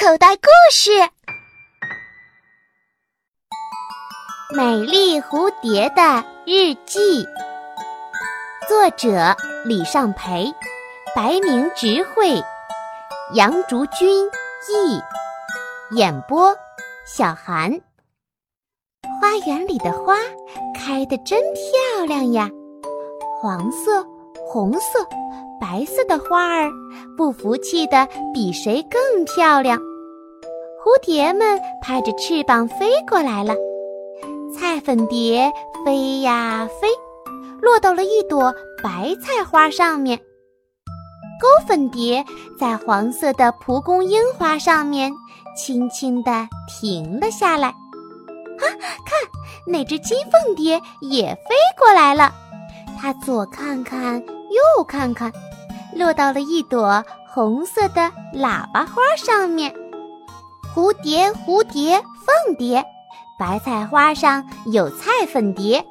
口袋故事：美丽蝴蝶的日记，作者李尚培，白明直绘，杨竹君译，演播小韩。花园里的花开得真漂亮呀，黄色、红色。白色的花儿不服气的比谁更漂亮，蝴蝶们拍着翅膀飞过来了。菜粉蝶飞呀飞，落到了一朵白菜花上面。勾粉蝶在黄色的蒲公英花上面轻轻地停了下来。啊，看，那只金凤蝶也飞过来了。它左看看，右看看。落到了一朵红色的喇叭花上面，蝴蝶，蝴蝶，凤蝶，白菜花上有菜粉蝶，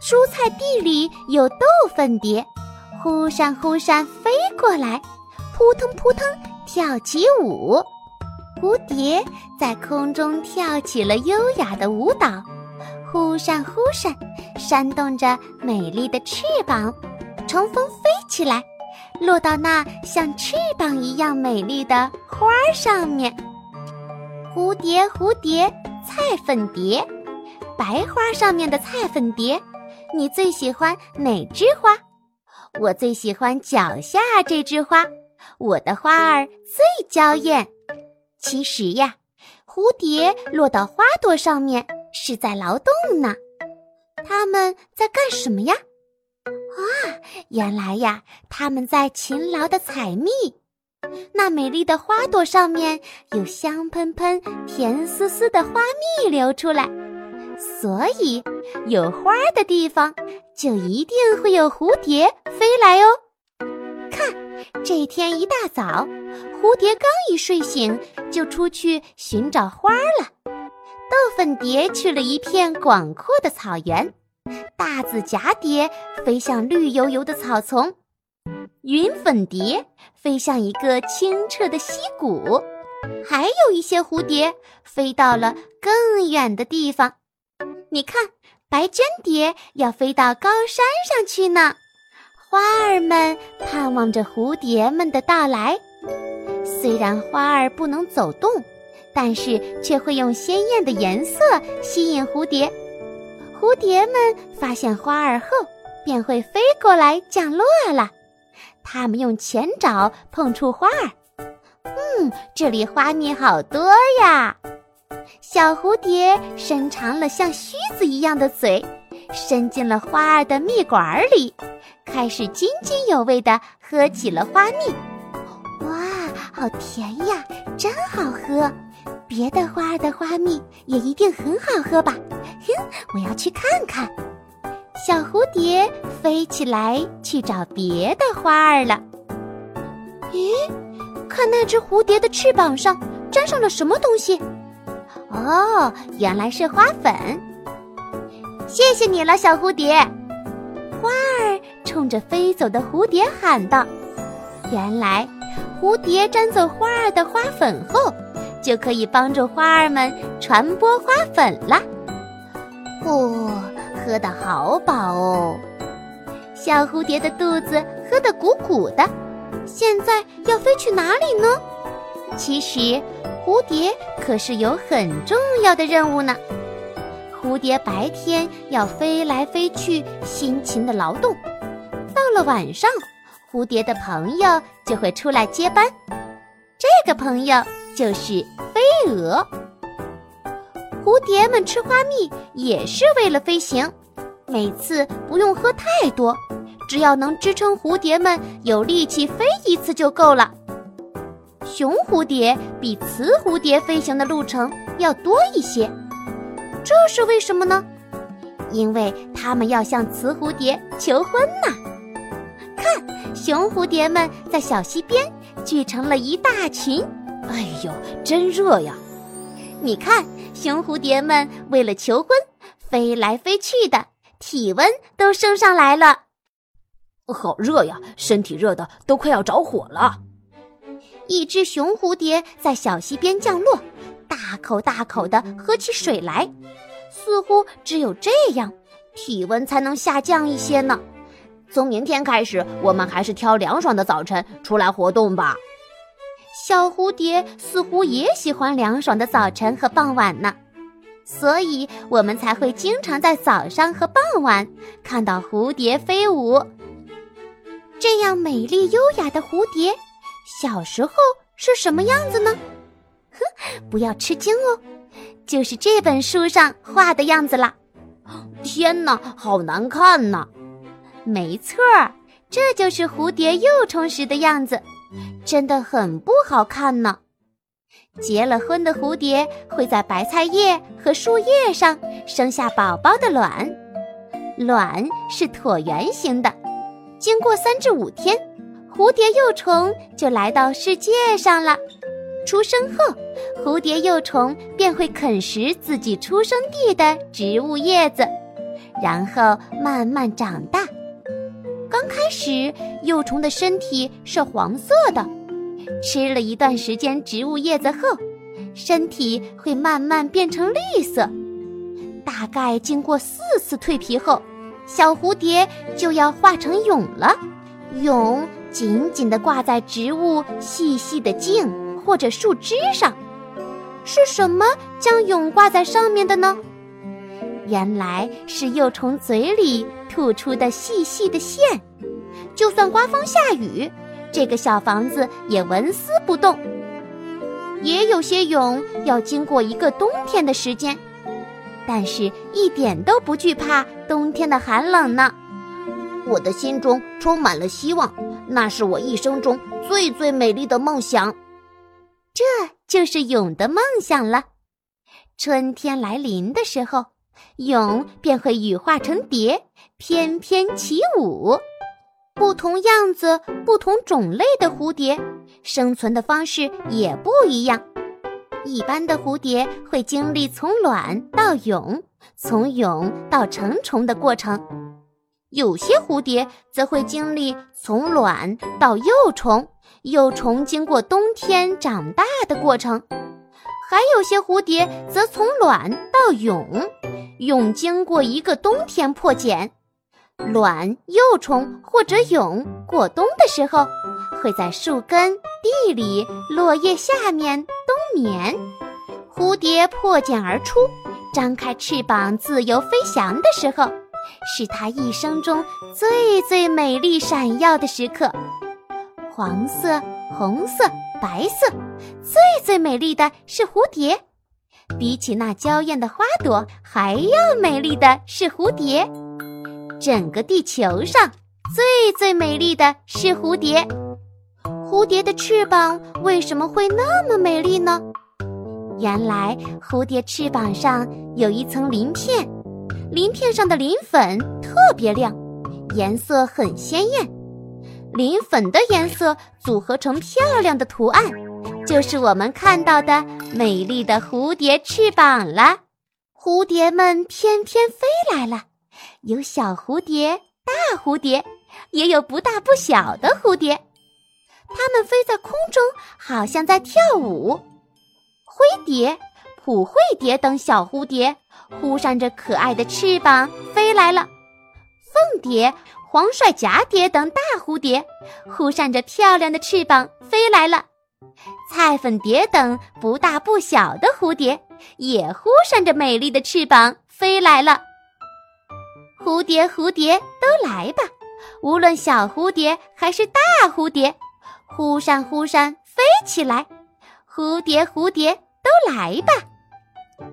蔬菜地里有豆粉蝶，忽闪忽闪飞过来，扑腾扑腾跳起舞。蝴蝶在空中跳起了优雅的舞蹈，忽闪忽闪，扇动着美丽的翅膀，乘风飞起来。落到那像翅膀一样美丽的花儿上面。蝴蝶，蝴蝶，菜粉蝶，白花上面的菜粉蝶，你最喜欢哪枝花？我最喜欢脚下这枝花，我的花儿最娇艳。其实呀，蝴蝶落到花朵上面是在劳动呢。它们在干什么呀？啊，原来呀，他们在勤劳的采蜜。那美丽的花朵上面有香喷喷、甜丝丝的花蜜流出来，所以有花的地方就一定会有蝴蝶飞来哦。看，这天一大早，蝴蝶刚一睡醒，就出去寻找花了。豆粉蝶去了一片广阔的草原。大紫蛱蝶飞向绿油油的草丛，云粉蝶飞向一个清澈的溪谷，还有一些蝴蝶飞到了更远的地方。你看，白绢蝶要飞到高山上去呢。花儿们盼望着蝴蝶们的到来，虽然花儿不能走动，但是却会用鲜艳的颜色吸引蝴蝶。蝴蝶们发现花儿后，便会飞过来降落了。它们用前爪碰触花儿，嗯，这里花蜜好多呀。小蝴蝶伸长了像须子一样的嘴，伸进了花儿的蜜管里，开始津津有味地喝起了花蜜。哇，好甜呀，真好喝！别的花儿的花蜜也一定很好喝吧？哼，我要去看看。小蝴蝶飞起来去找别的花儿了。咦，看那只蝴蝶的翅膀上沾上了什么东西？哦，原来是花粉。谢谢你了，小蝴蝶。花儿冲着飞走的蝴蝶喊道：“原来，蝴蝶沾走花儿的花粉后。”就可以帮助花儿们传播花粉了。哦，喝得好饱哦！小蝴蝶的肚子喝得鼓鼓的，现在要飞去哪里呢？其实，蝴蝶可是有很重要的任务呢。蝴蝶白天要飞来飞去，辛勤的劳动；到了晚上，蝴蝶的朋友就会出来接班。这个朋友。就是飞蛾，蝴蝶们吃花蜜也是为了飞行，每次不用喝太多，只要能支撑蝴蝶们有力气飞一次就够了。雄蝴蝶比雌蝴蝶飞行的路程要多一些，这是为什么呢？因为它们要向雌蝴蝶求婚呢。看，雄蝴蝶们在小溪边聚成了一大群。哎呦，真热呀！你看，雄蝴蝶们为了求婚，飞来飞去的，体温都升上来了。好热呀，身体热的都快要着火了。一只雄蝴蝶在小溪边降落，大口大口的喝起水来，似乎只有这样，体温才能下降一些呢。从明天开始，我们还是挑凉爽的早晨出来活动吧。小蝴蝶似乎也喜欢凉爽的早晨和傍晚呢，所以我们才会经常在早上和傍晚看到蝴蝶飞舞。这样美丽优雅的蝴蝶，小时候是什么样子呢？哼，不要吃惊哦，就是这本书上画的样子啦。天哪，好难看呐！没错儿，这就是蝴蝶幼虫时的样子，真的很不好看呢。结了婚的蝴蝶会在白菜叶和树叶上生下宝宝的卵，卵是椭圆形的。经过三至五天，蝴蝶幼虫就来到世界上了。出生后，蝴蝶幼虫便会啃食自己出生地的植物叶子，然后慢慢长大。刚开始，幼虫的身体是黄色的，吃了一段时间植物叶子后，身体会慢慢变成绿色。大概经过四次蜕皮后。小蝴蝶就要化成蛹了，蛹紧紧地挂在植物细细的茎或者树枝上。是什么将蛹挂在上面的呢？原来是幼虫嘴里吐出的细细的线。就算刮风下雨，这个小房子也纹丝不动。也有些蛹要经过一个冬天的时间。但是，一点都不惧怕冬天的寒冷呢。我的心中充满了希望，那是我一生中最最美丽的梦想。这就是蛹的梦想了。春天来临的时候，蛹便会羽化成蝶，翩翩起舞。不同样子、不同种类的蝴蝶，生存的方式也不一样。一般的蝴蝶会经历从卵到蛹、从蛹到成虫的过程，有些蝴蝶则会经历从卵到幼虫、幼虫经过冬天长大的过程，还有些蝴蝶则从卵到蛹，蛹经过一个冬天破茧，卵、幼虫或者蛹过冬的时候，会在树根、地里、落叶下面。冬眠，蝴蝶破茧而出，张开翅膀自由飞翔的时候，是它一生中最最美丽闪耀的时刻。黄色、红色、白色，最最美丽的是蝴蝶。比起那娇艳的花朵，还要美丽的是蝴蝶。整个地球上，最最美丽的是蝴蝶。蝴蝶的翅膀为什么会那么美丽呢？原来蝴蝶翅膀上有一层鳞片，鳞片上的鳞粉特别亮，颜色很鲜艳。鳞粉的颜色组合成漂亮的图案，就是我们看到的美丽的蝴蝶翅膀了。蝴蝶们翩翩飞来了，有小蝴蝶、大蝴蝶，也有不大不小的蝴蝶。它们飞在空中，好像在跳舞。灰蝶、普惠蝶等小蝴蝶忽扇着可爱的翅膀飞来了。凤蝶、黄帅蛱蝶等大蝴蝶忽扇着漂亮的翅膀飞来了。菜粉蝶等不大不小的蝴蝶也忽扇着美丽的翅膀飞来了。蝴蝶，蝴蝶，都来吧！无论小蝴蝶还是大蝴蝶。忽闪忽闪飞起来，蝴蝶蝴蝶都来吧！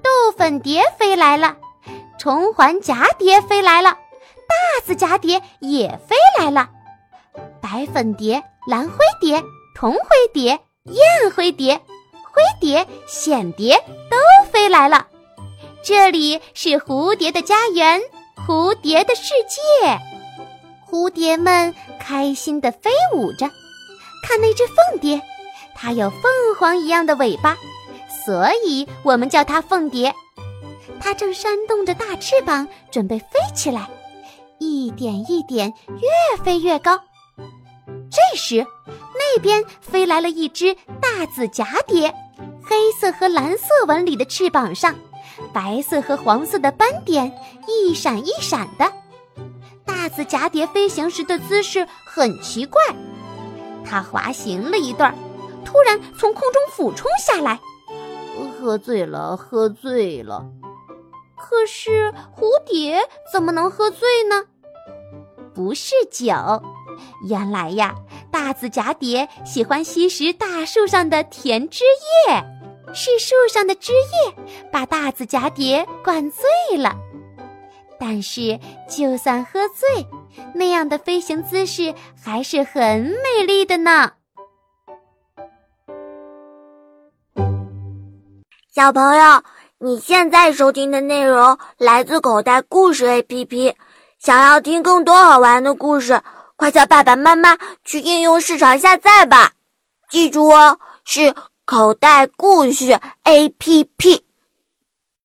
豆粉蝶飞来了，虫环蛱蝶飞来了，大紫蛱蝶也飞来了，白粉蝶、蓝灰蝶、铜灰蝶、燕灰蝶、灰蝶、蚬蝶都飞来了。这里是蝴蝶的家园，蝴蝶的世界，蝴蝶们开心地飞舞着。看那只凤蝶，它有凤凰一样的尾巴，所以我们叫它凤蝶。它正扇动着大翅膀，准备飞起来，一点一点越飞越高。这时，那边飞来了一只大紫蛱蝶，黑色和蓝色纹理的翅膀上，白色和黄色的斑点一闪一闪的。大紫蛱蝶飞行时的姿势很奇怪，它滑行了一段，突然从空中俯冲下来。喝醉了，喝醉了。可是蝴蝶怎么能喝醉呢？不是酒，原来呀，大紫蛱蝶喜欢吸食大树上的甜汁液，是树上的汁液把大紫蛱蝶灌醉了。但是就算喝醉，那样的飞行姿势还是很美丽的呢。小朋友，你现在收听的内容来自口袋故事 APP。想要听更多好玩的故事，快叫爸爸妈妈去应用市场下载吧。记住哦，是口袋故事 APP。